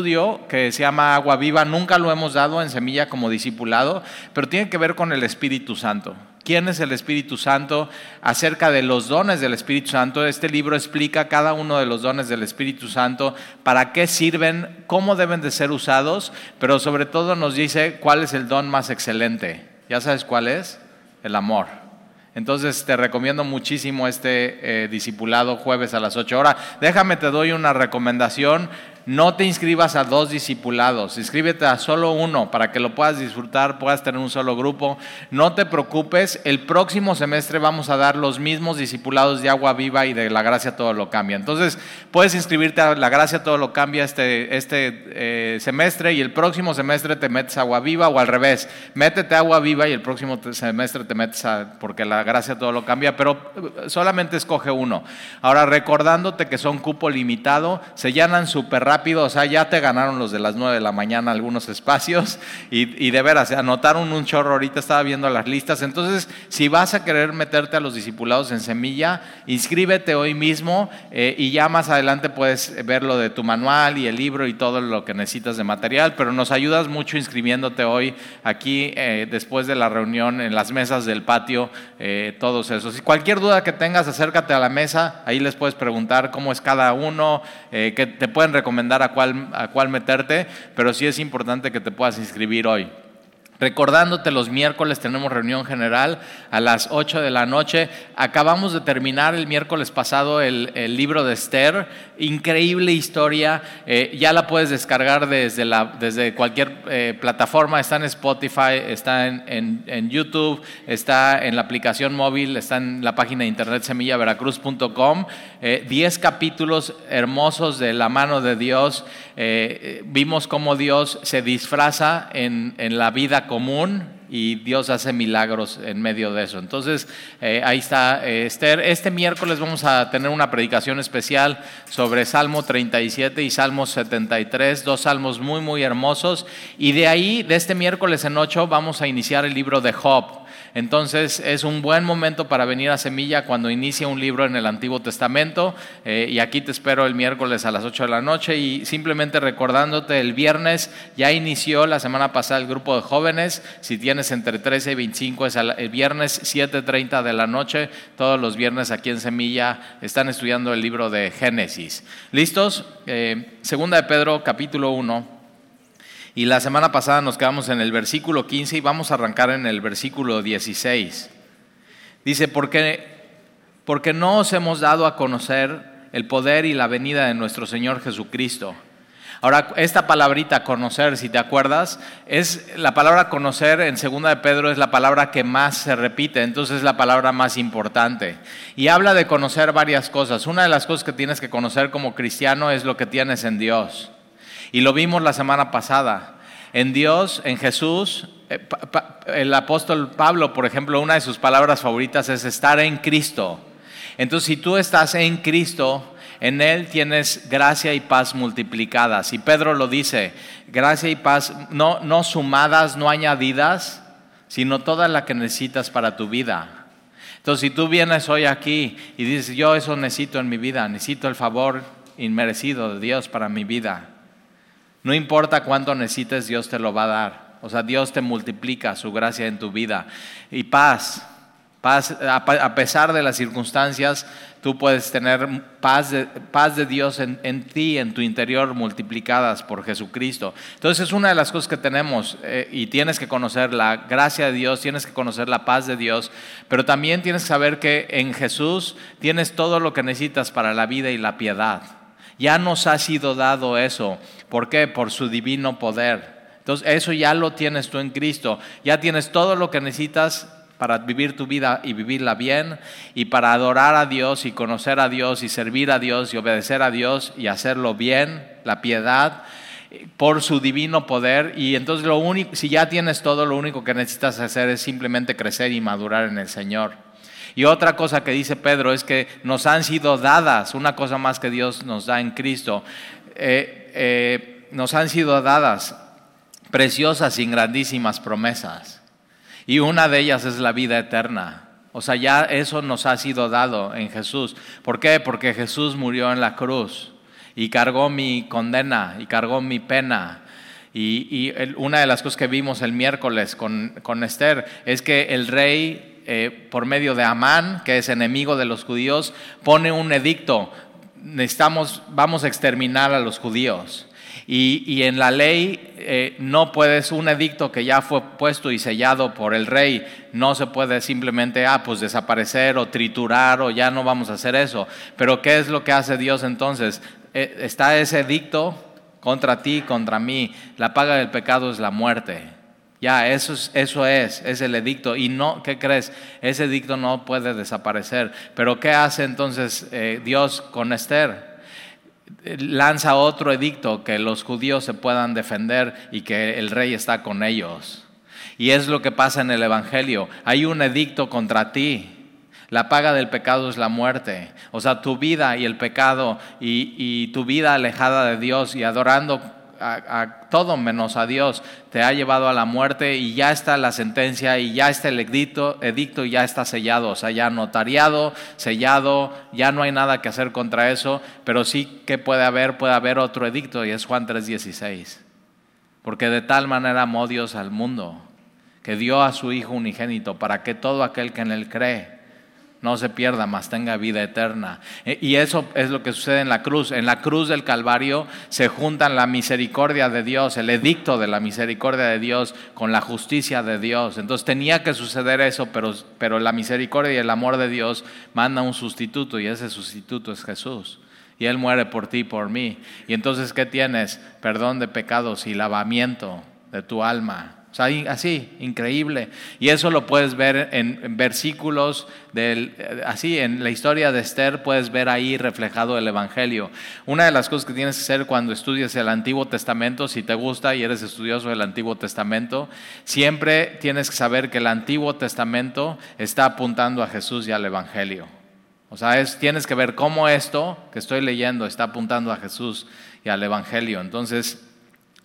estudio que se llama Agua Viva, nunca lo hemos dado en semilla como discipulado, pero tiene que ver con el Espíritu Santo. ¿Quién es el Espíritu Santo? Acerca de los dones del Espíritu Santo. Este libro explica cada uno de los dones del Espíritu Santo, para qué sirven, cómo deben de ser usados, pero sobre todo nos dice cuál es el don más excelente. ¿Ya sabes cuál es? El amor. Entonces te recomiendo muchísimo este eh, discipulado jueves a las 8 horas. Déjame, te doy una recomendación no te inscribas a dos discipulados, inscríbete a solo uno para que lo puedas disfrutar, puedas tener un solo grupo. No te preocupes, el próximo semestre vamos a dar los mismos discipulados de Agua Viva y de La Gracia Todo lo Cambia. Entonces, puedes inscribirte a La Gracia Todo lo Cambia este, este eh, semestre y el próximo semestre te metes Agua Viva o al revés, métete a Agua Viva y el próximo semestre te metes a, porque La Gracia Todo lo Cambia, pero eh, solamente escoge uno. Ahora, recordándote que son cupo limitado, se llenan súper rápido o sea, ya te ganaron los de las 9 de la mañana algunos espacios y, de veras, anotaron un chorro, ahorita estaba viendo las listas, entonces si vas a querer meterte a los discipulados en semilla, inscríbete hoy mismo eh, y ya más adelante puedes ver lo de tu manual y el libro y todo lo que necesitas de material, pero nos ayudas mucho inscribiéndote hoy aquí eh, después de la reunión en las mesas del patio, eh, todos esos. Si cualquier duda que tengas, acércate a la mesa, ahí les puedes preguntar cómo es cada uno, que te pueden recomendar a cuál, a cuál meterte, pero sí es importante que te puedas inscribir hoy. Recordándote, los miércoles tenemos reunión general a las 8 de la noche. Acabamos de terminar el miércoles pasado el, libro de Esther. Increíble historia. Eh, ya la puedes descargar desde, la, desde cualquier eh, plataforma. Está en Spotify, está en, en, YouTube, está en la aplicación móvil, está en la página de internet semillaveracruz.com. Eh, diez capítulos hermosos de la mano de Dios. vimos cómo Dios se disfraza en, en la vida común y Dios hace milagros en medio de eso. Entonces, eh, ahí está eh, Esther. Este miércoles vamos a tener una predicación especial sobre Salmo 37 y Salmo 73, dos salmos muy, muy hermosos. Y de ahí, de este miércoles en 8, vamos a iniciar el libro de Job. Entonces es un buen momento para venir a Semilla cuando inicia un libro en el Antiguo Testamento. Eh, y aquí te espero el miércoles a las 8 de la noche. Y simplemente recordándote, el viernes ya inició la semana pasada el grupo de jóvenes. Si tienes entre 13 y 25, es el viernes 7.30 de la noche. Todos los viernes aquí en Semilla están estudiando el libro de Génesis. ¿Listos? Eh, segunda de Pedro, capítulo 1 y la semana pasada nos quedamos en el versículo 15 y vamos a arrancar en el versículo 16. Dice, porque, porque no os hemos dado a conocer el poder y la venida de nuestro Señor Jesucristo. Ahora, esta palabrita conocer, si te acuerdas, es la palabra conocer en segunda de Pedro es la palabra que más se repite, entonces es la palabra más importante. Y habla de conocer varias cosas. Una de las cosas que tienes que conocer como cristiano es lo que tienes en Dios. Y lo vimos la semana pasada. En Dios, en Jesús, eh, el apóstol Pablo, por ejemplo, una de sus palabras favoritas es estar en Cristo. Entonces, si tú estás en Cristo, en Él tienes gracia y paz multiplicadas. Y Pedro lo dice, gracia y paz no, no sumadas, no añadidas, sino toda la que necesitas para tu vida. Entonces, si tú vienes hoy aquí y dices, yo eso necesito en mi vida, necesito el favor inmerecido de Dios para mi vida, no importa cuánto necesites, Dios te lo va a dar. O sea, Dios te multiplica su gracia en tu vida. Y paz, paz, a pesar de las circunstancias, tú puedes tener paz de, paz de Dios en, en, ti, en tu interior, multiplicadas por Jesucristo. Entonces es una de las cosas que tenemos eh, y tienes que conocer la gracia de Dios, tienes que conocer la paz de Dios, pero también tienes que saber que en Jesús tienes todo lo que necesitas para la vida y la piedad. Ya nos ha sido dado eso. ¿Por qué? Por su divino poder. Entonces, eso ya lo tienes tú en Cristo. Ya tienes todo lo que necesitas para vivir tu vida y vivirla bien y para adorar a Dios y conocer a Dios y servir a Dios y obedecer a Dios y hacerlo bien, la piedad por su divino poder y entonces lo único si ya tienes todo lo único que necesitas hacer es simplemente crecer y madurar en el Señor. Y otra cosa que dice Pedro es que nos han sido dadas, una cosa más que Dios nos da en Cristo, eh, eh, nos han sido dadas preciosas y grandísimas promesas. Y una de ellas es la vida eterna. O sea, ya eso nos ha sido dado en Jesús. ¿Por qué? Porque Jesús murió en la cruz. y cargó mi condena y cargó mi pena. Y, una de las cosas que vimos el miércoles con, con Esther es que el rey, eh, por medio de Amán, que es enemigo de los judíos, pone un edicto. Necesitamos, vamos a exterminar a los judíos. Y, en la ley eh, no puedes, un edicto que ya fue puesto y sellado por el rey, no se puede simplemente, ah, pues desaparecer o triturar o ya no vamos a hacer eso. Pero ¿qué es lo que hace Dios entonces? Eh, está ese edicto contra ti, contra mí. La paga del pecado es la muerte. Ya, eso es, es el edicto. Y no, ¿qué crees? Ese edicto no puede desaparecer. Pero ¿qué hace entonces eh, Dios con Esther? lanza otro edicto que los judíos se puedan defender y que el rey está con ellos. Y es lo que pasa en el Evangelio. Hay un edicto contra ti. La paga del pecado es la muerte. O sea, tu vida y el pecado y, tu vida alejada de Dios y adorando a, todo menos a Dios. Te ha llevado a la muerte y ya está la sentencia y ya está el edicto, edicto y ya está sellado, o sea, ya notariado, sellado, ya no hay nada que hacer contra eso, pero sí que puede haber, puede haber otro edicto y es Juan 3:16. Porque de tal manera amó Dios al mundo que dio a su Hijo unigénito para que todo aquel que en él cree no se pierda, mas tenga vida eterna. E, y eso es lo que sucede en la cruz. En la cruz del Calvario se juntan la misericordia de Dios, el edicto de la misericordia de Dios con la justicia de Dios. Entonces tenía que suceder eso, pero, pero la misericordia y el amor de Dios manda un sustituto y ese sustituto es Jesús. Y Él muere por ti y por mí. Y entonces, ¿qué tienes? Perdón de pecados y lavamiento de tu alma así, increíble. Y eso lo puedes ver en, versículos, del, así, en la historia de Esther puedes ver ahí reflejado el Evangelio. Una de las cosas que tienes que hacer cuando estudias el Antiguo Testamento, si te gusta y eres estudioso del Antiguo Testamento, siempre tienes que saber que el Antiguo Testamento está apuntando a Jesús y al Evangelio. O sea, es, tienes que ver cómo esto que estoy leyendo está apuntando a Jesús y al Evangelio. Entonces,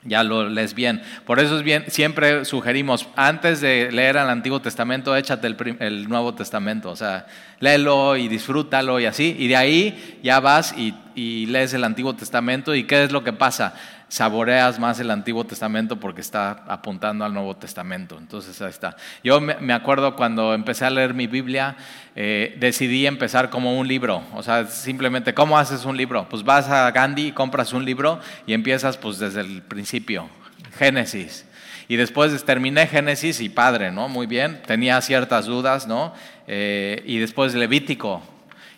ya lo lees bien. Por eso es bien, siempre sugerimos, antes de leer el Antiguo Testamento, échate el, Nuevo Testamento. O sea, léelo y disfrútalo y así. Y de ahí ya vas y, y lees el Antiguo Testamento. ¿Y qué es lo que pasa? Saboreas más el Antiguo Testamento porque está apuntando al Nuevo Testamento. Entonces ahí está. Yo me acuerdo cuando empecé a leer mi Biblia, eh, decidí empezar como un libro. O sea, simplemente, ¿cómo haces un libro? Pues vas a Gandhi, compras un libro y empiezas pues desde el principio, Génesis. Y después terminé Génesis y padre, ¿no? Muy bien, tenía ciertas dudas, ¿no? Eh, y después Levítico,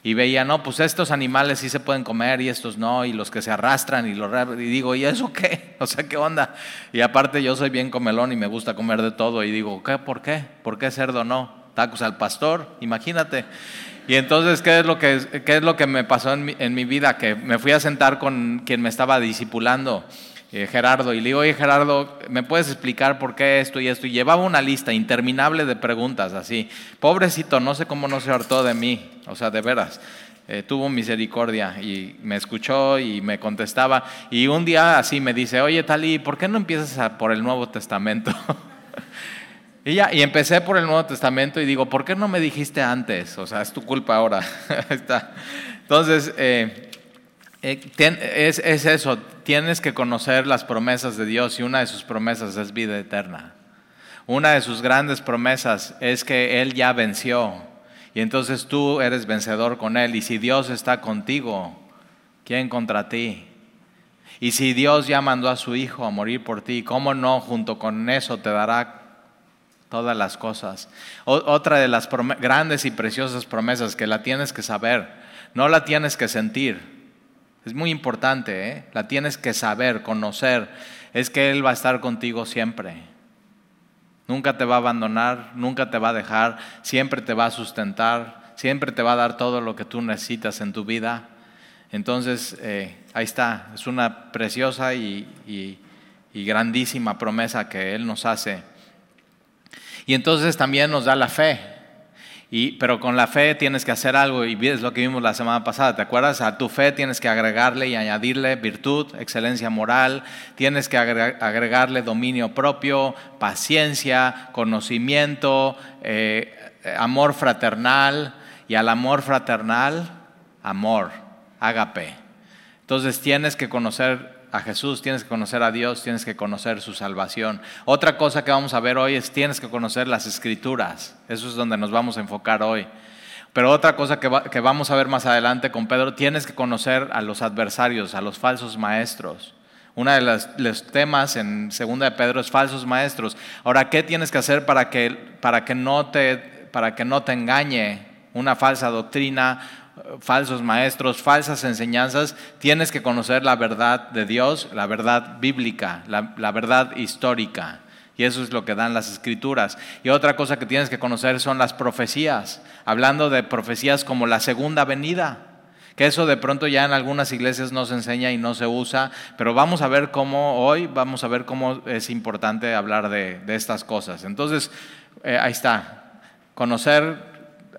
y veía, no, pues estos animales sí se pueden comer y estos no, y los que se arrastran y los... Y digo, ¿y eso qué? O sea, ¿qué onda? Y aparte yo soy bien comelón y me gusta comer de todo y digo, ¿qué? ¿Por qué? ¿Por qué cerdo no? Tacos al pastor, imagínate. Y entonces, ¿qué es lo que, qué es lo que me pasó en mi, en mi vida? Que me fui a sentar con quien me estaba discipulando eh, Gerardo, y le digo, oye Gerardo, ¿me puedes explicar por qué esto y esto? Y llevaba una lista interminable de preguntas así. Pobrecito, no sé cómo no se hartó de mí, o sea, de veras. Eh, tuvo misericordia y me escuchó y me contestaba. Y un día así me dice, oye Tali, ¿por qué no empiezas por el Nuevo Testamento? y, ya, y empecé por el Nuevo Testamento y digo, ¿por qué no me dijiste antes? O sea, es tu culpa ahora. Está. Entonces, eh, es, es eso, tienes que conocer las promesas de Dios y una de sus promesas es vida eterna. Una de sus grandes promesas es que Él ya venció y entonces tú eres vencedor con Él. Y si Dios está contigo, ¿quién contra ti? Y si Dios ya mandó a su Hijo a morir por ti, ¿cómo no junto con eso te dará todas las cosas? otra de las grandes y preciosas promesas que la tienes que saber, no la tienes que sentir es muy importante, ¿eh? la tienes que saber, conocer. Es que Él va a estar contigo siempre. Nunca te va a abandonar, nunca te va a dejar, siempre te va a sustentar, siempre te va a dar todo lo que tú necesitas en tu vida. Entonces, eh, ahí está, es una preciosa y, y grandísima promesa que Él nos hace. Y entonces también nos da la fe pero con la fe tienes que hacer algo y es lo que vimos la semana pasada, ¿te acuerdas? A tu fe tienes que agregarle y añadirle virtud, excelencia moral, tienes que agregarle dominio propio, paciencia, conocimiento, eh, amor fraternal y al amor fraternal, amor, ágape. Entonces tienes que conocer a Jesús, tienes que conocer a Dios, tienes que conocer su salvación. Otra cosa que vamos a ver hoy es tienes que conocer las escrituras. Eso es donde nos vamos a enfocar hoy. Pero otra cosa que, que vamos a ver más adelante con Pedro, tienes que conocer a los adversarios, a los falsos maestros. Uno de los, temas en segunda de Pedro es falsos maestros. Ahora, ¿qué tienes que hacer para que, para que, no, te, para que no te engañe una falsa doctrina, falsos maestros, falsas enseñanzas? Tienes que conocer la verdad de Dios, la verdad bíblica, la, la verdad histórica. Y eso es lo que dan las escrituras. Y otra cosa que tienes que conocer son las profecías, hablando de profecías como la segunda venida. Que eso de pronto ya en algunas iglesias no se enseña y no se usa, pero vamos a ver cómo hoy, vamos a ver cómo es importante hablar de, estas cosas. Entonces, eh, ahí está, conocer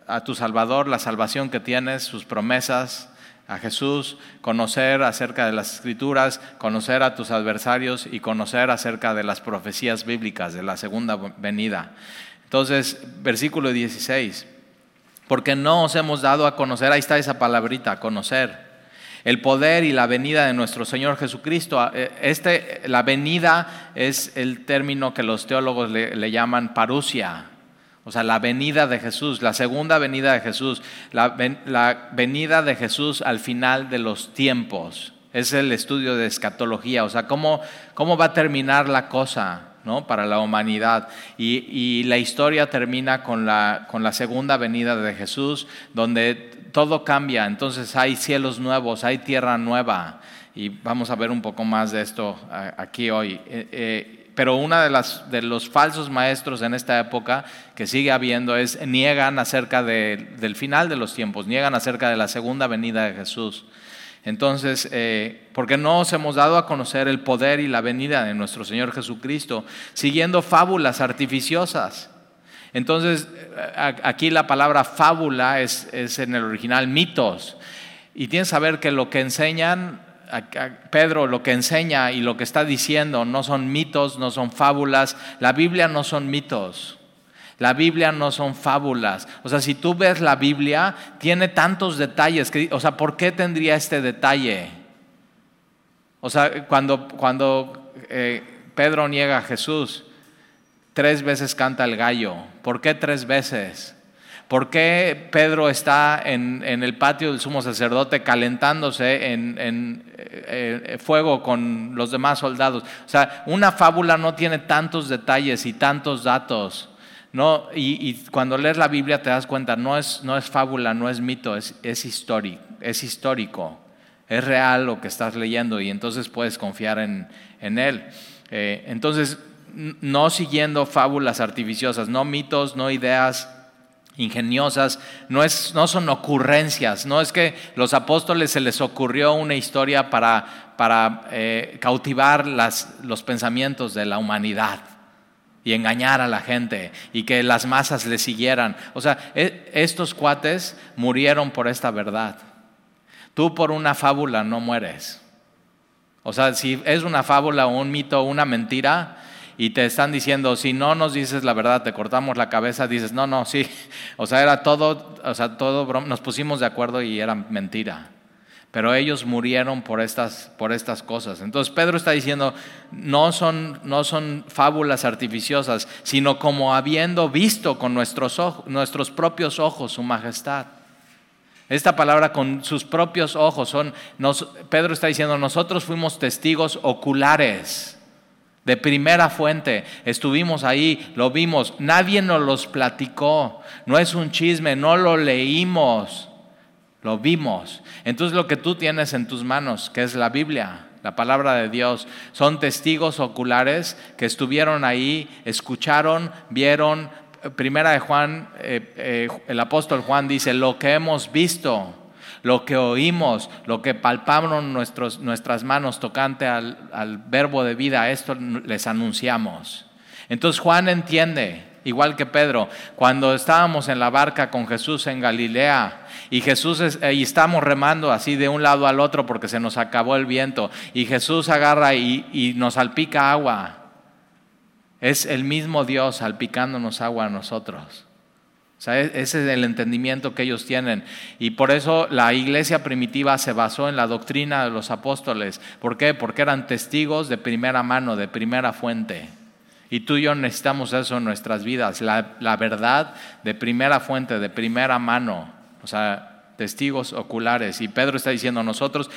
a tu Salvador, la salvación que tienes, sus promesas, a Jesús, conocer acerca de las escrituras, conocer a tus adversarios y conocer acerca de las profecías bíblicas de la segunda venida. Entonces, versículo 16 porque no os hemos dado a conocer, ahí está esa palabrita, conocer, el poder y la venida de nuestro Señor Jesucristo. Ah, eh, este, la venida es el término que los teólogos le, llaman parusia, o sea, la venida de Jesús, la segunda venida de Jesús, la, la venida de Jesús al final de los tiempos. Es el estudio de escatología, o sea, cómo, cómo va a terminar la cosa para la humanidad. Y, la historia termina con la, con la segunda venida de Jesús, donde todo cambia, entonces hay cielos nuevos, hay tierra nueva. Y vamos a ver un poco más de esto aquí hoy. Eh, eh, pero uno de, de los falsos maestros en esta época que sigue habiendo es niegan acerca del final de los tiempos, niegan acerca de la segunda venida de Jesús. Entonces, eh, porque no os hemos dado a conocer el poder y la venida de nuestro Señor Jesucristo, siguiendo fábulas artificiosas. Entonces, aquí la palabra fábula es, en el original mitos. Y tienes que saber que lo que enseñan, Pedro lo que enseña y lo que está diciendo no son mitos, no son fábulas. La Biblia no son mitos. La Biblia no son fábulas. O sea, si tú ves la Biblia, tiene tantos detalles. O sea, ¿por qué tendría este detalle? O sea, cuando, cuando eh, Pedro niega a Jesús, tres veces canta el gallo. ¿Por qué tres veces? ¿Por qué Pedro está en, el patio del sumo sacerdote calentándose en, en eh, fuego con los demás soldados? O sea, una fábula no tiene tantos detalles y tantos datos. No, y, cuando lees la Biblia te das cuenta, no es, no es fábula, no es mito, es, es, histórico, es histórico, es real lo que estás leyendo y entonces puedes confiar en, él. Eh, entonces, no siguiendo fábulas artificiosas, no mitos, no ideas ingeniosas, no, es, no son ocurrencias, no es que los apóstoles se les ocurrió una historia para, para eh, cautivar las, los pensamientos de la humanidad y engañar a la gente y que las masas le siguieran. O sea, e, estos cuates murieron por esta verdad. Tú por una fábula no mueres. O sea, si es una fábula un mito una mentira y te están diciendo, si no nos dices la verdad, te cortamos la cabeza, dices, no, no, sí. O sea, era todo, o sea, todo, nos pusimos de acuerdo y era mentira pero ellos murieron por estas, por estas cosas. Entonces Pedro está diciendo, no son, no son fábulas artificiosas, sino como habiendo visto con nuestros, ojos, nuestros propios ojos su majestad. Esta palabra con sus propios ojos son, Pedro está diciendo, nosotros fuimos testigos oculares de primera fuente. Estuvimos ahí, lo vimos, nadie nos los platicó, no es un chisme, no lo leímos. Lo vimos. Entonces lo que tú tienes en tus manos, que es la Biblia, la palabra de Dios, son testigos oculares que estuvieron ahí, escucharon, vieron. Primera de Juan, eh, eh, el apóstol Juan dice, lo que hemos visto, lo que oímos, lo que palparon nuestros, nuestras manos tocante al, al verbo de vida, esto les anunciamos. Entonces Juan entiende, igual que Pedro, cuando estábamos en la barca con Jesús en Galilea, y Jesús y estamos remando así de un lado al otro porque se nos acabó el viento y Jesús agarra y, y nos salpica agua. Es el mismo Dios salpicándonos agua a nosotros. O sea, e-, ese es el entendimiento que ellos tienen. Y por eso la iglesia primitiva se basó en la doctrina de los apóstoles. ¿Por qué? Porque eran testigos de primera mano, de primera fuente. Y tú y yo necesitamos eso en nuestras vidas, la, la verdad de primera fuente, de primera mano. O sea, testigos oculares. Y Pedro está diciendo nosotros,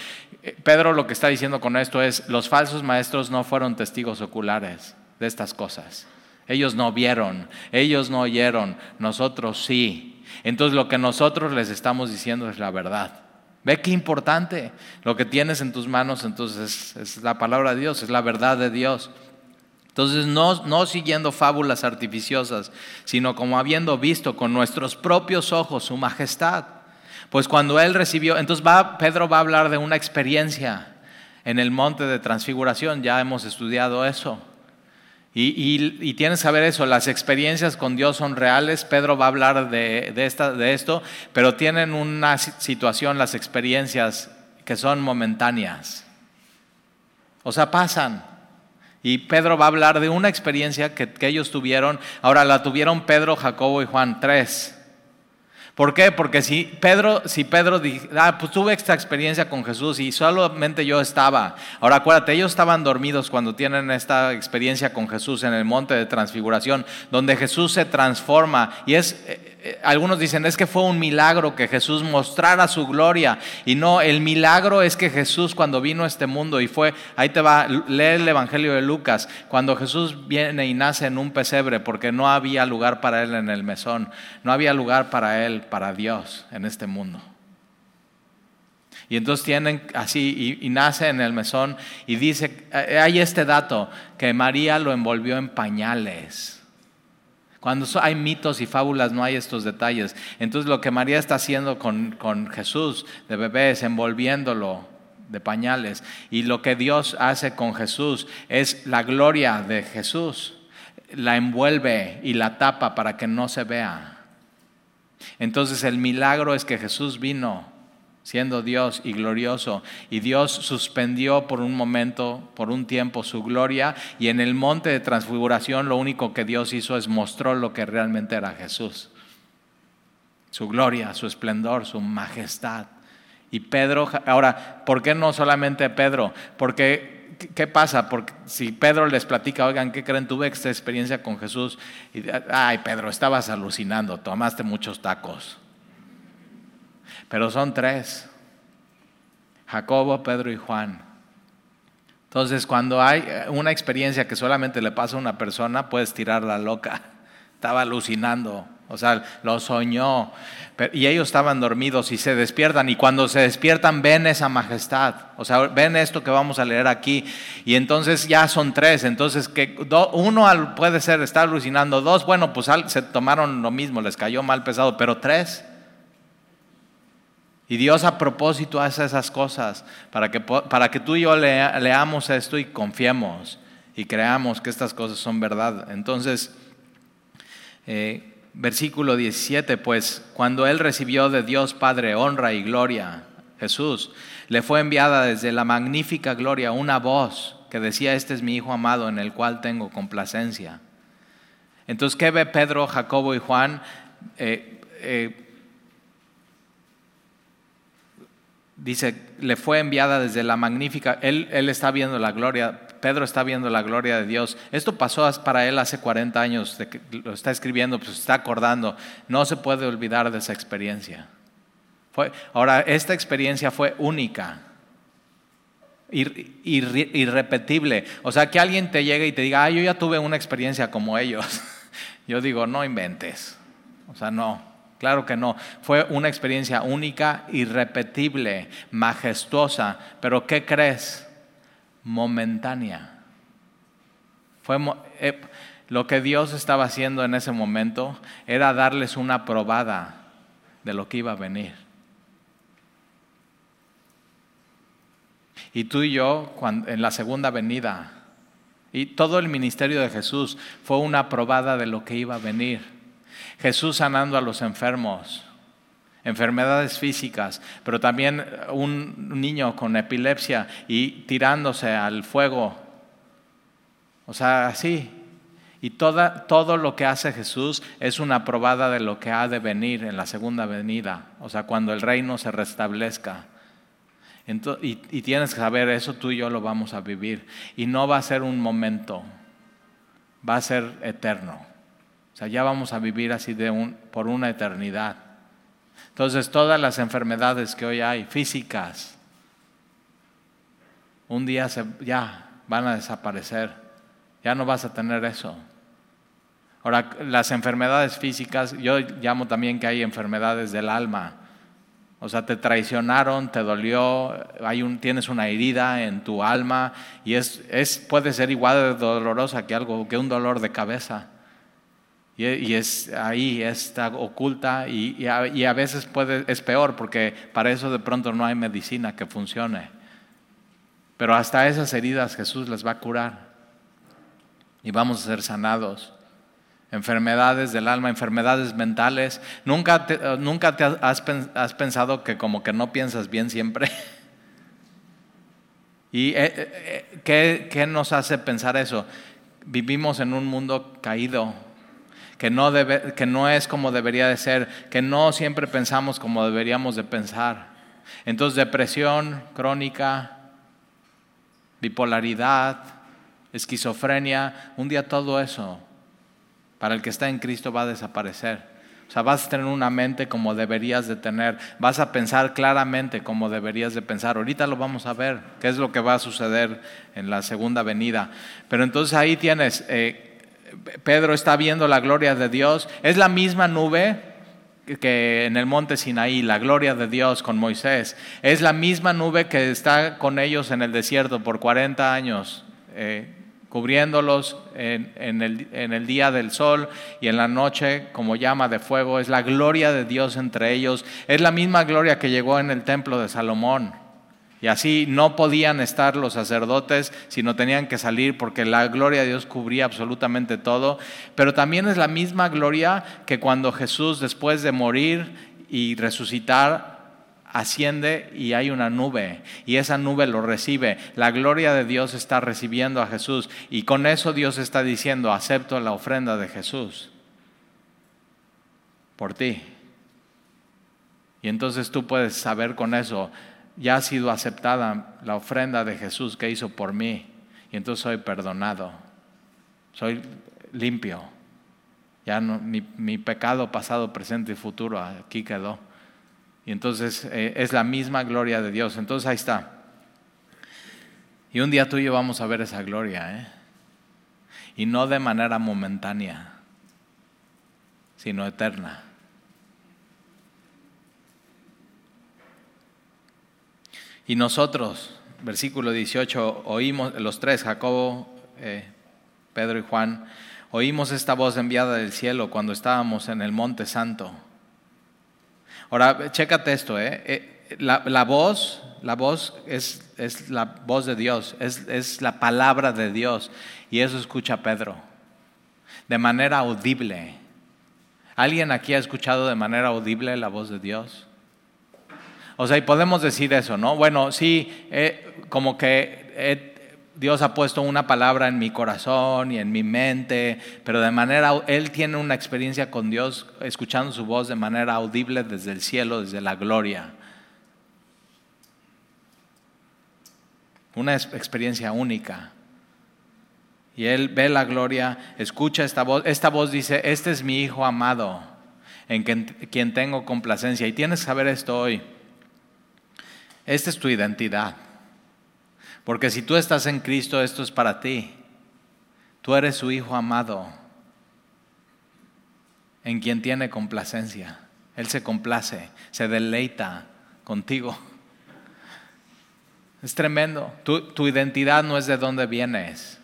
eh, Pedro lo que está diciendo con esto es, los falsos maestros no fueron testigos oculares de estas cosas. Ellos no vieron, ellos no oyeron, nosotros sí. Entonces lo que nosotros les estamos diciendo es la verdad. Ve qué importante lo que tienes en tus manos, entonces es, la palabra de Dios, es la verdad de Dios. Entonces, no, no, siguiendo fábulas artificiosas, sino como habiendo visto con nuestros propios ojos su majestad. Pues cuando él recibió, entonces va, Pedro va a hablar de una experiencia en el monte de transfiguración, ya hemos estudiado eso. Y, tienes que saber eso, las experiencias con Dios son reales, Pedro va a hablar de, esta, de esto, pero tienen una situación, las experiencias, que son momentáneas. O sea, pasan. Y Pedro va a hablar de una experiencia que ellos tuvieron, ahora la tuvieron Pedro, Jacobo y Juan, tres. ¿Por qué? Porque si Pedro, si Pedro ah, pues tuve esta experiencia con Jesús y solamente yo estaba. Ahora acuérdate, ellos estaban dormidos cuando tienen esta experiencia con Jesús en el monte de transfiguración, donde Jesús se transforma y es eh, algunos dicen, es que fue un milagro que Jesús mostrara su gloria. Y no, el milagro es que Jesús cuando vino a este mundo y fue, ahí te va, lee el Evangelio de Lucas, cuando Jesús viene y nace en un pesebre porque no había lugar para él en el mesón, no había lugar para él, para Dios en este mundo. Y entonces tienen así, y, y, nace en el mesón, y dice, eh, hay este dato, que María lo envolvió en pañales. Cuando hay mitos y fábulas no hay estos detalles. Entonces lo que María está haciendo con, Jesús de bebé es envolviéndolo de pañales. Y lo que Dios hace con Jesús es la gloria de Jesús. La envuelve y la tapa para que no se vea. Entonces el milagro es que Jesús vino siendo Dios y glorioso. Y Dios suspendió por un momento, por un tiempo, su gloria. Y en el monte de transfiguración lo único que Dios hizo es mostró lo que realmente era Jesús. Su gloria, su esplendor, su majestad. Y Pedro, ahora, ¿por qué no solamente Pedro? Porque, ¿qué pasa? Porque si Pedro les platica, oigan, ¿qué creen? Tuve esta experiencia con Jesús. Y, ay, Pedro, estabas alucinando, tomaste muchos tacos. Pero son tres. Jacobo, Pedro y Juan. Entonces, cuando hay una experiencia que solamente le pasa a una persona, puedes tirarla loca. Estaba alucinando, o sea, lo soñó. Y ellos estaban dormidos y se despiertan. Y cuando se despiertan, ven esa majestad. O sea, ven esto que vamos a leer aquí. Y entonces ya son tres. Entonces, que uno puede ser, está alucinando. Dos, bueno, pues se tomaron lo mismo, les cayó mal pesado. Pero tres, y Dios a propósito hace esas cosas para que, para que tú y yo leamos esto y confiemos y creamos que estas cosas son verdad. Entonces, eh, versículo 17, pues cuando Él recibió de Dios Padre honra y gloria, Jesús, le fue enviada desde la magnífica gloria una voz que decía, este es mi Hijo amado en el cual tengo complacencia. Entonces, ¿qué ve Pedro, Jacobo y Juan? Eh, eh, dice, le fue enviada desde la magnífica, él, él, está viendo la gloria, Pedro está viendo la gloria de Dios. Esto pasó para él hace 40 años, de que lo está escribiendo, pues está acordando, no se puede olvidar de esa experiencia. Fue, ahora, esta experiencia fue única, irrepetible. O sea, que alguien te llegue y te diga, ah, yo ya tuve una experiencia como ellos. Yo digo, no inventes. O sea, no. Claro que no. Fue una experiencia única, irrepetible, majestuosa. Pero ¿qué crees? Momentánea. Fue, eh, lo que Dios estaba haciendo en ese momento era darles una probada de lo que iba a venir. Y tú y yo, en la segunda venida, y todo el ministerio de Jesús fue una probada de lo que iba a venir. Jesús sanando a los enfermos, enfermedades físicas, pero también un niño con epilepsia y tirándose al fuego. O sea, así. Y toda, todo lo que hace Jesús es una probada de lo que ha de venir en la segunda venida, o sea, cuando el reino se restablezca. y, tienes que saber, eso tú y yo lo vamos a vivir. Y no va a ser un momento, va a ser eterno. Sea, ya vamos a vivir así de un, por una eternidad. Entonces, todas las enfermedades que hoy hay, físicas, un día ya van a desaparecer. Ya no vas a tener eso. Ahora, las enfermedades físicas, yo llamo también que hay enfermedades del alma. O sea, te traicionaron, te dolió, hay un, tienes una herida en tu alma y es, es, puede ser igual de dolorosa que algo, que un dolor de cabeza. Y, es ahí, está oculta y, a, veces es peor porque para eso de pronto no hay medicina que funcione. Pero hasta esas heridas Jesús las va a curar y vamos a ser sanados. Enfermedades del alma, enfermedades mentales. ¿Nunca te, nunca te has, has pensado que como que no piensas bien siempre? ¿Y eh, eh, ¿qué, ¿qué, nos hace pensar eso? Vivimos en un mundo caído, que no, debe, que no es como debería de ser, que no siempre pensamos como deberíamos de pensar. Entonces depresión crónica, bipolaridad, esquizofrenia, un día todo eso para el que está en Cristo va a desaparecer. O sea, vas a tener una mente como deberías de tener, vas a pensar claramente como deberías de pensar. Ahorita lo vamos a ver, qué es lo que va a suceder en la segunda venida. Pero entonces ahí tienes, eh, Pedro está viendo la gloria de Dios, es la misma nube que en el monte Sinaí, la gloria de Dios con Moisés, es la misma nube que está con ellos en el desierto por 40 años, eh, cubriéndolos en, el, en, el, día del sol y en la noche como llama de fuego. Es la gloria de Dios entre ellos. Es la misma gloria que llegó en el templo de Salomón. Y así no podían estar los sacerdotes, sino tenían que salir porque la gloria de Dios cubría absolutamente todo. Pero también es la misma gloria que cuando Jesús, después de morir y resucitar, asciende y hay una nube y esa nube lo recibe. La gloria de Dios está recibiendo a Jesús y con eso Dios está diciendo, acepto la ofrenda de Jesús por ti. Y entonces tú puedes saber con eso, ya ha sido aceptada la ofrenda de Jesús que hizo por mí y entonces soy perdonado, soy limpio. Ya no, mi, pecado pasado, presente y futuro aquí quedó. Y entonces eh, es la misma gloria de Dios. Entonces ahí está. Y un día tú y yo vamos a ver esa gloria, ¿eh? Y no de manera momentánea, sino eterna. Y nosotros, versículo 18, oímos, los tres, Jacobo, eh, Pedro y Juan, oímos esta voz enviada del cielo cuando estábamos en el monte santo. Ahora, chécate esto, ¿eh? eh la, voz, la voz es, es, la voz de Dios, es, es la palabra de Dios. Y eso escucha Pedro, de manera audible. ¿Alguien aquí ha escuchado de manera audible la voz de Dios? O sea, y podemos decir eso, ¿no? Bueno, sí, eh, como que Dios ha puesto una palabra en mi corazón y en mi mente, pero de manera, Él tiene una experiencia con Dios escuchando su voz de manera audible desde el cielo, desde la gloria. Una experiencia única. Y Él ve la gloria, escucha esta voz. Esta voz dice, este es mi Hijo amado, en quien tengo complacencia. Y tienes que saber esto hoy. Esta es tu identidad. Porque si tú estás en Cristo, esto es para ti. Tú eres su Hijo amado, en quien tiene complacencia. Él se complace, se deleita contigo. Es tremendo. Tu, tu identidad no es de dónde vienes.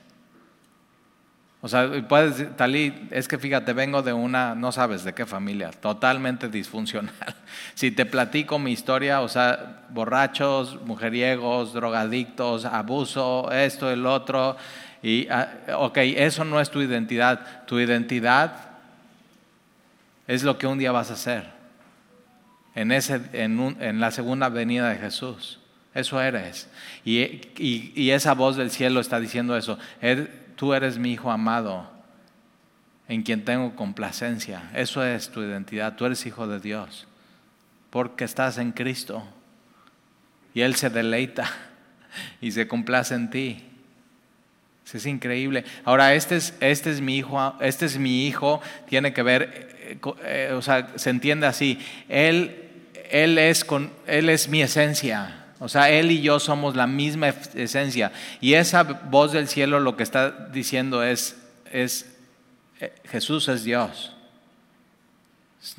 O sea, puedes decir, Talí, es que fíjate, vengo de una, no sabes de qué familia, totalmente disfuncional. Si te platico mi historia, o sea, borrachos, mujeriegos, drogadictos, abuso, esto, el otro, y, ah, ok, eso no es tu identidad. Tu identidad es lo que un día vas a hacer en, ese, en, en la segunda venida de Jesús. Eso eres. Y, y, y, esa voz del cielo está diciendo eso tú eres mi hijo amado, en quien tengo complacencia. Eso es tu identidad. Tú eres hijo de Dios porque estás en Cristo y Él se deleita y se complace en ti. Es increíble. Ahora, este es, este es mi hijo, este es mi hijo, tiene que ver, eh, eh, o sea, se entiende así. Él, él, es con, él es mi esencia. O sea, Él y yo somos la misma esencia. Y esa voz del cielo lo que está diciendo es, es eh, Jesús es Dios.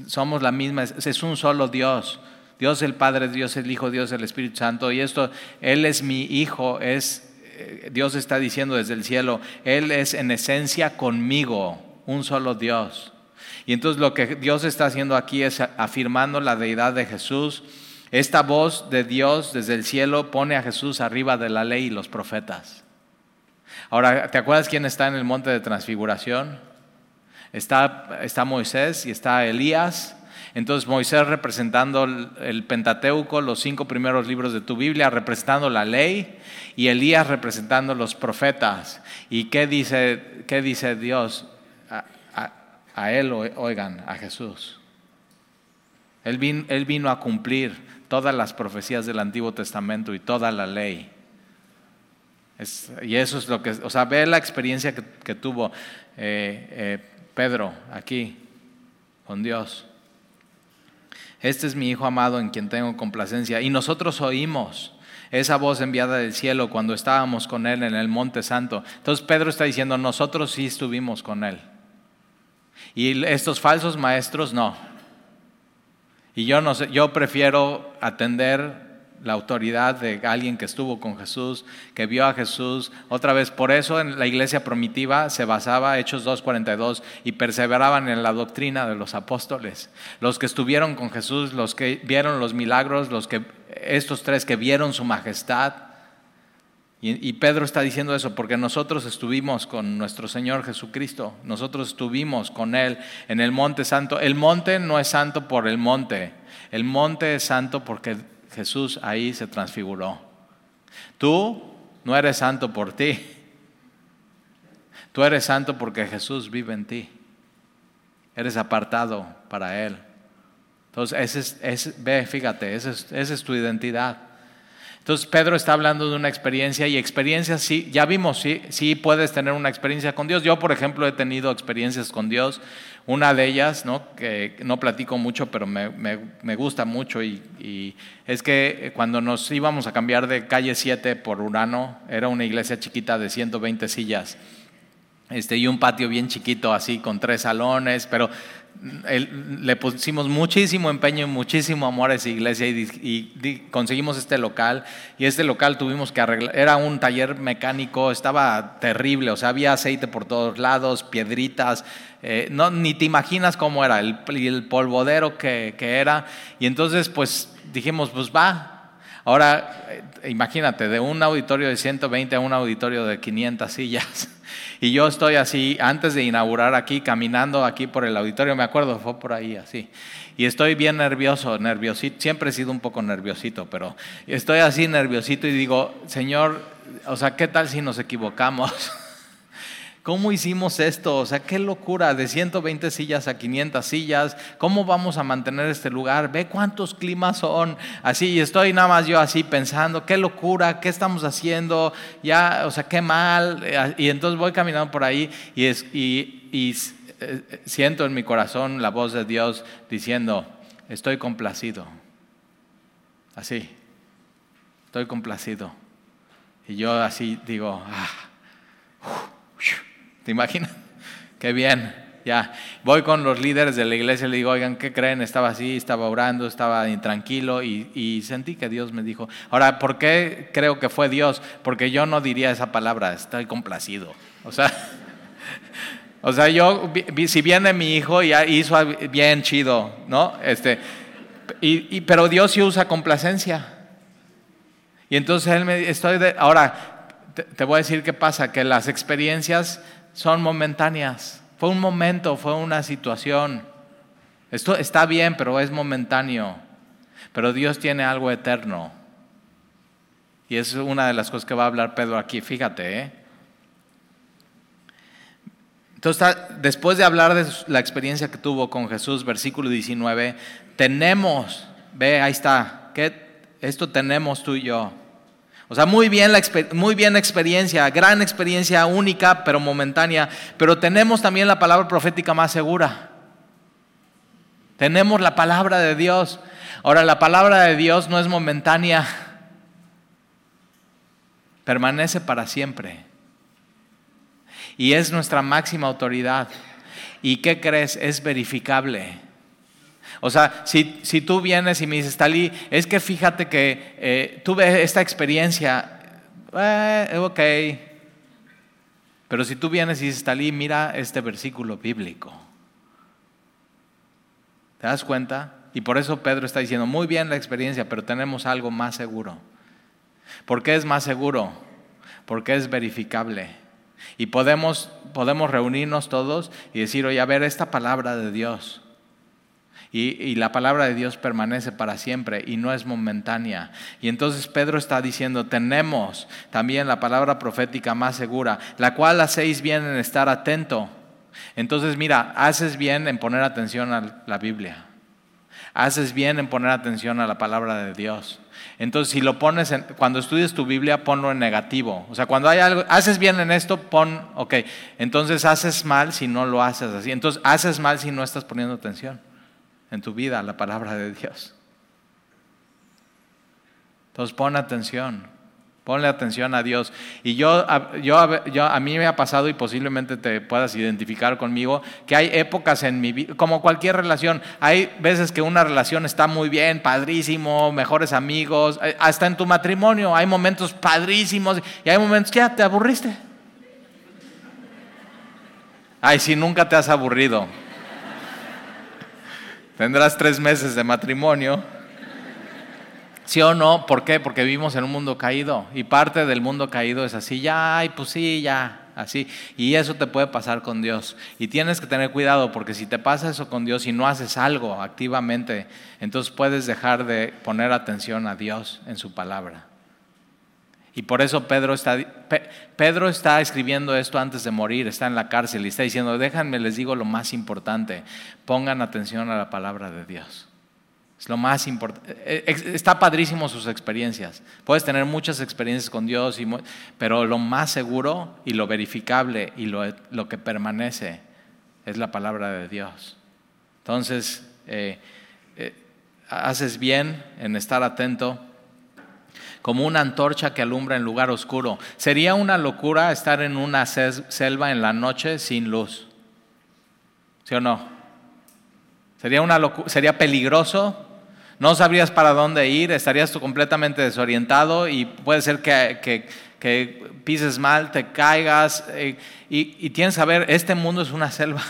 Somos la misma, es un solo Dios. Dios el Padre, Dios el Hijo, Dios el Espíritu Santo. Y esto, Él es mi Hijo, es, eh, Dios está diciendo desde el cielo, Él es en esencia conmigo, un solo Dios. Y entonces lo que Dios está haciendo aquí es afirmando la deidad de Jesús. Esta voz de Dios desde el cielo pone a Jesús arriba de la ley y los profetas. Ahora, ¿te acuerdas quién está en el monte de transfiguración? Está, está Moisés y está Elías. Entonces Moisés representando el Pentateuco, los cinco primeros libros de tu Biblia, representando la ley, y Elías representando los profetas. ¿Y qué dice, qué dice Dios? A, él, oigan, a Jesús. Él él vino, a cumplir todas las profecías del Antiguo Testamento y toda la ley. y eso es lo que, o sea, ve la experiencia que, tuvo eh, eh, Pedro, aquí, con Dios. Este es mi Hijo amado en quien tengo complacencia. Y nosotros oímos esa voz enviada del cielo cuando estábamos con Él en el Monte Santo. Entonces Pedro está diciendo, nosotros sí estuvimos con Él. Y estos falsos maestros no. Y yo no sé, yo prefiero atender la autoridad de alguien que estuvo con Jesús, que vio a Jesús. Otra vez, por eso en la iglesia primitiva se basaba, Hechos 2.42, y perseveraban en la doctrina de los apóstoles. Los que estuvieron con Jesús, los que vieron los milagros, los que, estos tres que vieron su majestad. Y, Pedro está diciendo eso porque nosotros estuvimos con nuestro Señor Jesucristo, nosotros estuvimos con Él en el monte santo. El monte no es santo por el monte, el monte es santo porque Jesús ahí se transfiguró. Tú no eres santo por ti. Tú eres santo porque Jesús vive en ti. Eres apartado para Él. Entonces, ve, fíjate, esa es, tu identidad. Entonces, Pedro está hablando de una experiencia y experiencias, sí, ya vimos, sí, sí puedes tener una experiencia con Dios. Yo, por ejemplo, he tenido experiencias con Dios una de ellas, ¿no? que no platico mucho, pero me, me, gusta mucho, y, es que cuando nos íbamos a cambiar de calle 7 por Urano, era una iglesia chiquita de 120 sillas, este, y un patio bien chiquito, así, con tres salones, pero le pusimos muchísimo empeño y muchísimo amor a esa iglesia y, conseguimos este local. Y este local tuvimos que arreglar, era un taller mecánico, estaba terrible, o sea, había aceite por todos lados, piedritas, eh, no, ni te imaginas cómo era, el, el polvodero que, que era. Y entonces pues dijimos, pues va, Ahora, eh, imagínate, de un auditorio de 120 a un auditorio de 500 sillas. Y yo estoy así, antes de inaugurar aquí, caminando aquí por el auditorio, me acuerdo, fue por ahí así. Y estoy bien nervioso, nerviosito, siempre he sido un poco nerviosito, pero estoy así nerviosito y digo, Señor, o sea, ¿qué tal si nos equivocamos? ¿Cómo hicimos esto? O sea, qué locura, de 120 sillas a 500 sillas. ¿Cómo vamos a mantener este lugar? Ve cuántos climas son. Así, y estoy nada más yo así pensando, qué locura, qué estamos haciendo, ya, o sea, qué mal. Y entonces voy caminando por ahí y, eh, siento en mi corazón la voz de Dios diciendo, estoy complacido. Así, estoy complacido. Y yo así digo, ah, ¿Te imaginas? Qué bien, ya. Voy con los líderes de la iglesia y le digo, oigan, ¿qué creen? Estaba así, estaba orando, estaba intranquilo y, y sentí que Dios me dijo. Ahora, ¿por qué creo que fue Dios? Porque yo no diría esa palabra, estoy complacido. O sea, o sea, yo, si viene mi hijo y hizo bien chido, ¿no? Este, y, pero Dios sí usa complacencia. Y entonces él me estoy de, ahora te, te voy a decir qué pasa, que las experiencias son momentáneas. Fue un momento, fue una situación. Esto está bien, pero es momentáneo. Pero Dios tiene algo eterno. Y es una de las cosas que va a hablar Pedro aquí. Fíjate, ¿eh? Entonces, después de hablar de la experiencia que tuvo con Jesús, versículo 19, tenemos, ve, ahí está, ¿qué? esto tenemos tú y yo. O sea, muy bien, la, muy bien experiencia, gran experiencia única, pero momentánea, pero tenemos también la palabra profética más segura. Tenemos la palabra de Dios. Ahora, la palabra de Dios no es momentánea, permanece para siempre. Y es nuestra máxima autoridad. ¿Y qué crees? Es verificable. O sea, si, si, tú vienes y me dices, Talí, es que fíjate que eh, tuve esta experiencia, eh, ok. Pero si tú vienes y dices, Talí, mira este versículo bíblico. ¿Te das cuenta? Y por eso Pedro está diciendo, muy bien la experiencia, pero tenemos algo más seguro. ¿Por qué es más seguro? Porque es verificable. Y podemos, podemos reunirnos todos y decir, oye, a ver, esta palabra de Dios. Y, la palabra de Dios permanece para siempre y no es momentánea. Y entonces Pedro está diciendo, tenemos también la palabra profética más segura, la cual hacéis bien en estar atento. Entonces mira, haces bien en poner atención a la Biblia. Haces bien en poner atención a la palabra de Dios. Entonces, si lo pones, en, cuando estudies tu Biblia, ponlo en negativo. O sea, cuando hay algo, haces bien en esto, pon, ok. Entonces, haces mal si no lo haces así. Entonces, haces mal si no estás poniendo atención en tu vida la palabra de Dios. Entonces, pon atención. Ponle atención a Dios. Y yo, yo, a mí me ha pasado y posiblemente te puedas identificar conmigo, que hay épocas en mi vida, como cualquier relación, hay veces que una relación está muy bien, padrísimo, mejores amigos, eh, hasta en tu matrimonio hay momentos padrísimos y hay momentos que ya te aburriste. Ay, si nunca te has aburrido. Tendrás tres meses de matrimonio ¿Sí o no? ¿Por qué? Porque vivimos en un mundo caído y parte del mundo caído es así, ya, ay, pues sí, ya, así. Y eso te puede pasar con Dios. Y tienes que tener cuidado porque si te pasa eso con Dios y no haces algo activamente, entonces puedes dejar de poner atención a Dios en su palabra. Y por eso Pedro está, Pedro está escribiendo esto antes de morir, está en la cárcel y está diciendo, déjenme, les digo lo más importante, pongan atención a la palabra de Dios. Es lo más importante. Eh, eh, está padrísimo sus experiencias. Puedes tener muchas experiencias con Dios, pero lo más seguro y lo verificable y lo, que permanece es la palabra de Dios. Entonces, eh, haces bien en estar atento como una antorcha que alumbra en lugar oscuro. Sería una locura estar en una selva en la noche sin luz. ¿Sí o no? Sería, una sería peligroso no sabrías para dónde ir, estarías completamente desorientado y puede ser que, pises mal, te caigas eh, y, y tienes que saber, este mundo es una selva.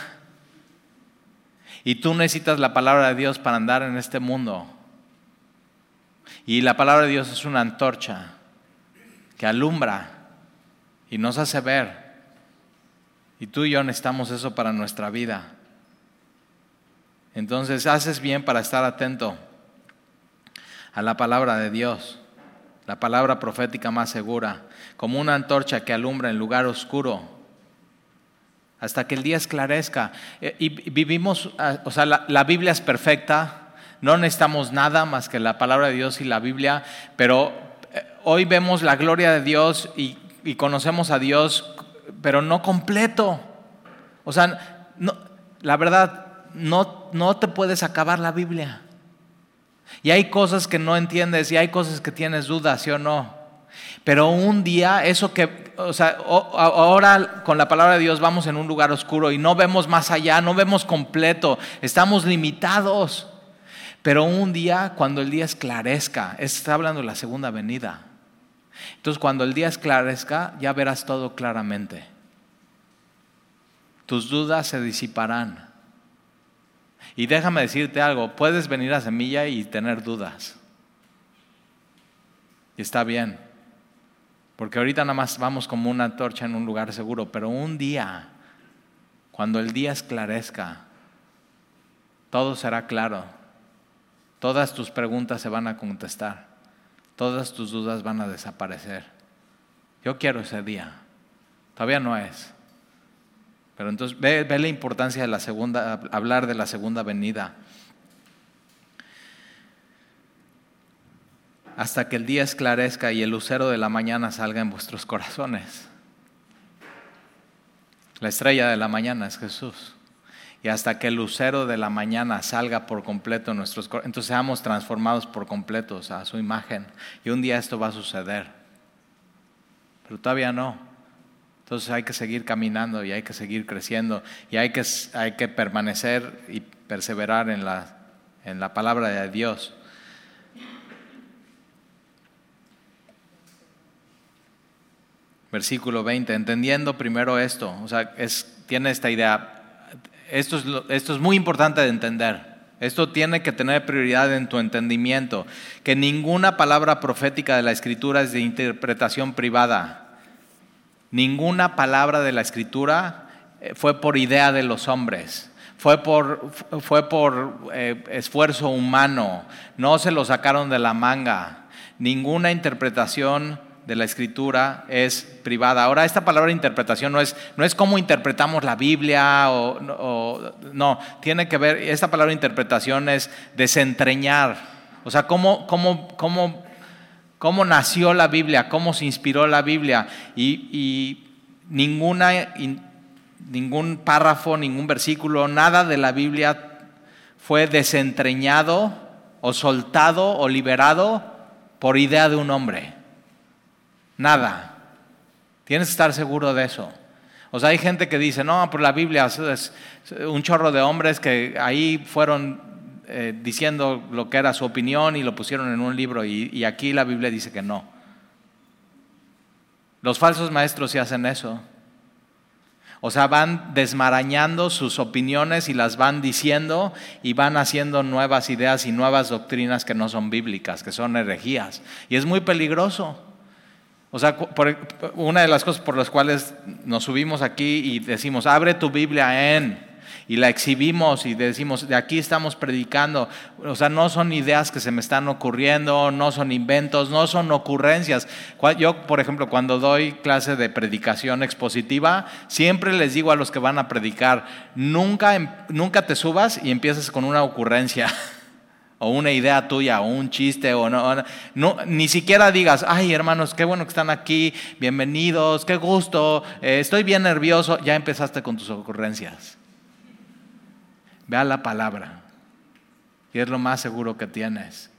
Y tú necesitas la palabra de Dios para andar en este mundo. Y la palabra de Dios es una antorcha que alumbra y nos hace ver. Y tú y yo necesitamos eso para nuestra vida. Entonces haces bien para estar atento a la palabra de Dios, la palabra profética más segura, como una antorcha que alumbra en lugar oscuro, hasta que el día esclarezca. Eh, y vivimos, ah, o sea, la, Biblia es perfecta, no necesitamos nada más que la palabra de Dios y la Biblia, pero eh, hoy vemos la gloria de Dios y, conocemos a Dios, pero no completo. O sea, la verdad, no, no te puedes acabar la Biblia. Y hay cosas que no entiendes y hay cosas que tienes dudas, ¿sí o no? Pero un día, eso que, o sea, ahora con la palabra de Dios vamos en un lugar oscuro y no vemos más allá, no vemos completo, estamos limitados. Pero un día, cuando el día esclarezca, está hablando de la segunda venida. Entonces, cuando el día esclarezca, ya verás todo claramente. Tus dudas se disiparán. Y déjame decirte algo, puedes venir a Semilla y tener dudas. Y está bien. Porque ahorita nada más vamos como una torcha en un lugar seguro, pero un día, cuando el día esclarezca, todo será claro. Todas tus preguntas se van a contestar. Todas tus dudas van a desaparecer. Yo quiero ese día. Todavía no es. Pero entonces ve, la importancia de la segunda, hablar de la segunda venida. hasta que el día esclarezca y el lucero de la mañana salga en vuestros corazones. La estrella de la mañana es Jesús. Y hasta que el lucero de la mañana salga por completo en nuestros corazones, entonces seamos transformados por completo a su imagen. Y un día esto va a suceder. Pero todavía no. Entonces hay que seguir caminando y hay que seguir creciendo y hay que, hay que permanecer y perseverar en la, en la palabra de Dios. versículo 20, entendiendo primero esto, o sea, es, tiene esta idea, esto es, esto es muy importante de entender. Esto tiene que tener prioridad en tu entendimiento, que ninguna palabra profética de la escritura es de interpretación privada. Ninguna palabra de la escritura eh, fue por idea de los hombres, fue por, fue por eh, esfuerzo humano, no se lo sacaron de la manga. Ninguna interpretación de la escritura es privada. Ahora, esta palabra interpretación no es, no es cómo interpretamos la Biblia o, no, tiene que ver, esta palabra interpretación es desentreñar. O sea, cómo, cómo, cómo, cómo nació la Biblia, cómo se inspiró la Biblia. Y, ninguna, ningún párrafo, ningún versículo, nada de la Biblia fue desentreñado o soltado o liberado por idea de un hombre. Nada. Tienes que estar seguro de eso. O sea, hay gente que dice, no, por la Biblia es un chorro de hombres que ahí fueron eh, diciendo lo que era su opinión y lo pusieron en un libro y, y aquí la Biblia dice que no. Los falsos maestros sí hacen eso. O sea, van desmarañando sus opiniones y las van diciendo y van haciendo nuevas ideas y nuevas doctrinas que no son bíblicas, que son herejías. Y es muy peligroso. O sea, una de las cosas por las cuales nos subimos aquí y decimos, abre tu Biblia en, y la exhibimos y decimos, de aquí estamos predicando. O sea, no son ideas que se me están ocurriendo, no son inventos, no son ocurrencias. Yo, por ejemplo, cuando doy clase de predicación expositiva, siempre les digo a los que van a predicar, nunca, em, nunca te subas y empieces con una ocurrencia. o una idea tuya, o un chiste, o no, no, ni siquiera digas, ay hermanos, qué bueno que están aquí, bienvenidos, qué gusto, eh, estoy bien nervioso, ya empezaste con tus ocurrencias. Vea la palabra, y es lo más seguro que tienes,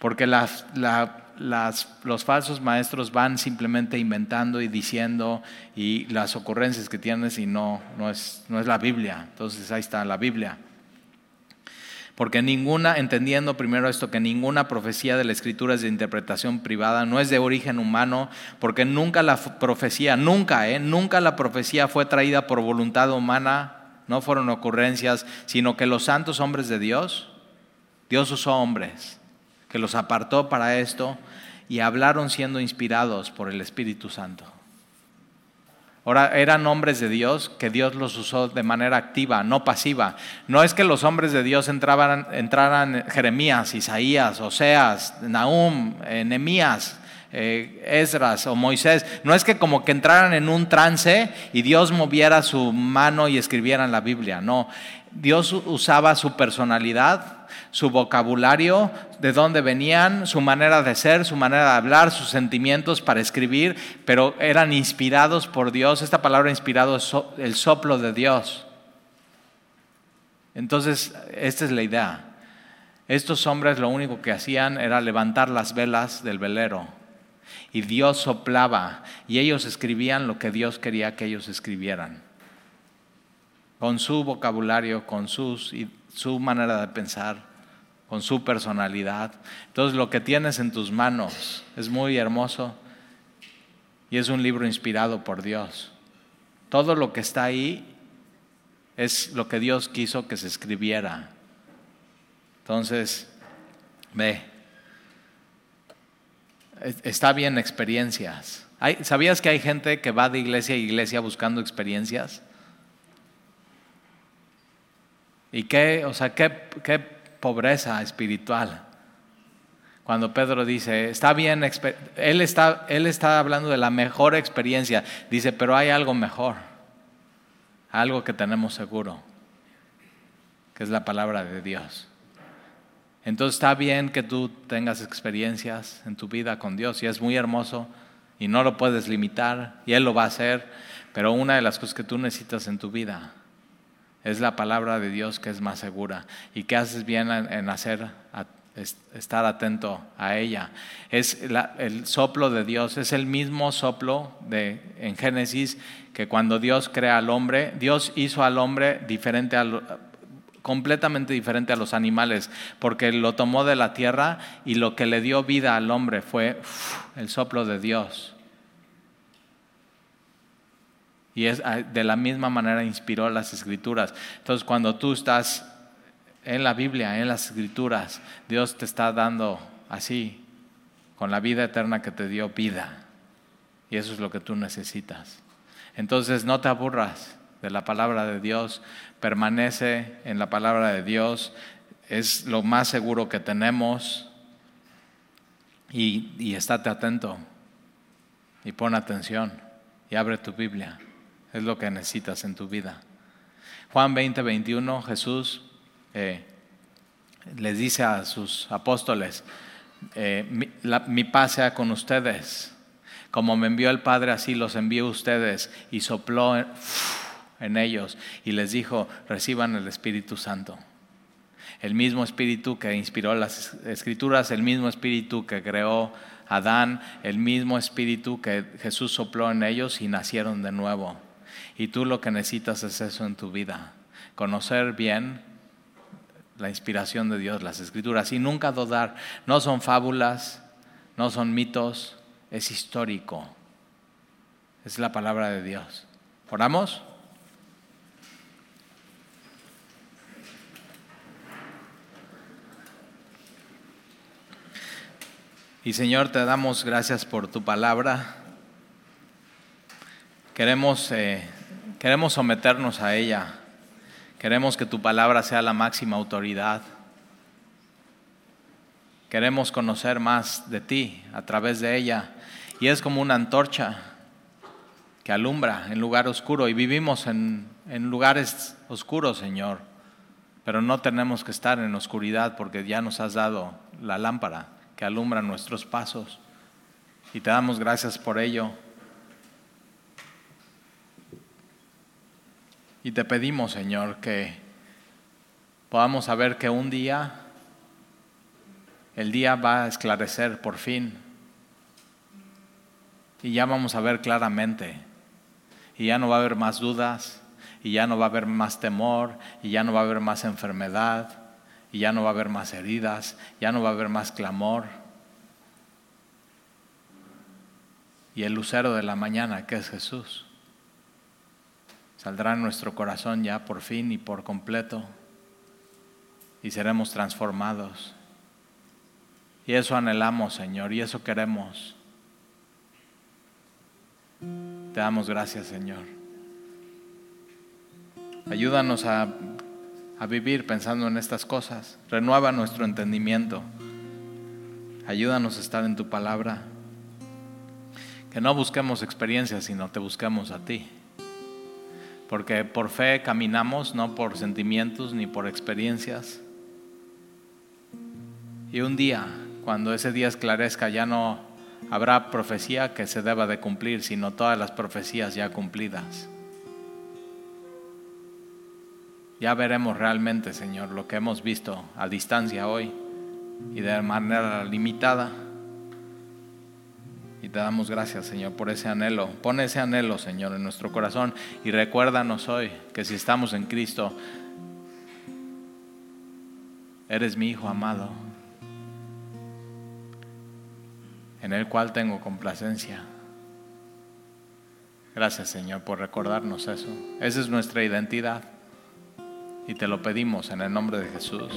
porque las, las, los falsos maestros van simplemente inventando y diciendo y las ocurrencias que tienes y no, no, es, no es la Biblia, entonces ahí está la Biblia. Porque ninguna, entendiendo primero esto, que ninguna profecía de la escritura es de interpretación privada, no es de origen humano, porque nunca la profecía, nunca, ¿eh? nunca la profecía fue traída por voluntad humana, no fueron ocurrencias, sino que los santos hombres de Dios, Dios usó hombres, que los apartó para esto y hablaron siendo inspirados por el Espíritu Santo. Ahora, eran hombres de Dios que Dios los usó de manera activa, no pasiva. No es que los hombres de Dios entraban, entraran Jeremías, Isaías, Oseas, Nahum, eh, Nemías, eh, Esdras o Moisés. No es que como que entraran en un trance y Dios moviera su mano y escribieran la Biblia. No, Dios usaba su personalidad su vocabulario, de dónde venían, su manera de ser, su manera de hablar, sus sentimientos para escribir, pero eran inspirados por Dios. Esta palabra inspirado es el soplo de Dios. Entonces, esta es la idea. Estos hombres lo único que hacían era levantar las velas del velero y Dios soplaba y ellos escribían lo que Dios quería que ellos escribieran. Con su vocabulario, con sus, su manera de pensar con su personalidad. Entonces lo que tienes en tus manos es muy hermoso y es un libro inspirado por Dios. Todo lo que está ahí es lo que Dios quiso que se escribiera. Entonces, ve, está bien experiencias. ¿Sabías que hay gente que va de iglesia a iglesia buscando experiencias? ¿Y qué, o sea, qué, qué pobreza espiritual. Cuando Pedro dice, está bien, él está, él está hablando de la mejor experiencia, dice, pero hay algo mejor. algo que tenemos seguro, que es la palabra de Dios. Entonces está bien que tú tengas experiencias en tu vida con Dios y es muy hermoso y no lo puedes limitar y Él lo va a hacer, pero una de las cosas que tú necesitas en tu vida es la palabra de Dios que es más segura y que haces bien en hacer, estar atento a ella. Es el soplo de Dios, es el mismo soplo de, en Génesis que cuando Dios crea al hombre, Dios hizo al hombre diferente al, completamente diferente a los animales, porque lo tomó de la tierra y lo que le dio vida al hombre fue el soplo de Dios. Y es, ah, de la misma manera inspiró las escrituras. Entonces cuando tú estás en la Biblia, en las escrituras, Dios te está dando así, con la vida eterna que te dio vida. Y eso es lo que tú necesitas. Entonces no te aburras de la palabra de Dios, permanece en la palabra de Dios, es lo más seguro que tenemos y, y estate atento y pon atención y abre tu Biblia, es lo que necesitas en tu vida. Juan 20, 21, Jesús eh, les dice a sus apóstoles, eh, mi, paz sea con ustedes, como me envió el Padre, así los envío a ustedes, y sopló en ellos y les dijo, reciban el Espíritu Santo. El mismo Espíritu que inspiró las escrituras, el mismo Espíritu que creó Adán, el mismo Espíritu que Jesús sopló en ellos y nacieron de nuevo. Y tú lo que necesitas es eso en tu vida, conocer bien la inspiración de Dios, las escrituras, y nunca dudar, no son fábulas, no son mitos, es histórico, es la palabra de Dios. ¿Oramos? Y Señor, te damos gracias por tu palabra. Queremos, eh, queremos someternos a ella. Queremos que tu palabra sea la máxima autoridad. Queremos conocer más de ti a través de ella. Y es como una antorcha que alumbra en lugar oscuro. Y vivimos en, en lugares oscuros, Señor. Pero no tenemos que estar en oscuridad porque ya nos has dado la lámpara que alumbra nuestros pasos. Y te damos gracias por ello. Y te pedimos, Señor, que podamos saber que un día, el día va a esclarecer por fin. Y ya vamos a ver claramente. Y ya no va a haber más dudas. Y ya no va a haber más temor. Y ya no va a haber más enfermedad y ya no va a haber más heridas, ya no va a haber más clamor. Y el lucero de la mañana, que es Jesús, saldrá nuestro corazón ya por fin y por completo y seremos transformados. Y eso anhelamos, Señor, y eso queremos. Te damos gracias, Señor. Ayúdanos a a vivir pensando en estas cosas. Renueva nuestro entendimiento. Ayúdanos a estar en tu palabra. Que no busquemos experiencias, sino te busquemos a ti. Porque por fe caminamos, no por sentimientos ni por experiencias. Y un día, cuando ese día esclarezca, ya no habrá profecía que se deba de cumplir, sino todas las profecías ya cumplidas. Ya veremos realmente, Señor, lo que hemos visto a distancia hoy y de manera limitada. Y te damos gracias, Señor, por ese anhelo. Pon ese anhelo, Señor, en nuestro corazón y recuérdanos hoy que si estamos en Cristo, eres mi Hijo amado, en el cual tengo complacencia. Gracias, Señor, por recordarnos eso. Esa es nuestra identidad. Y te lo pedimos en el nombre de Jesús.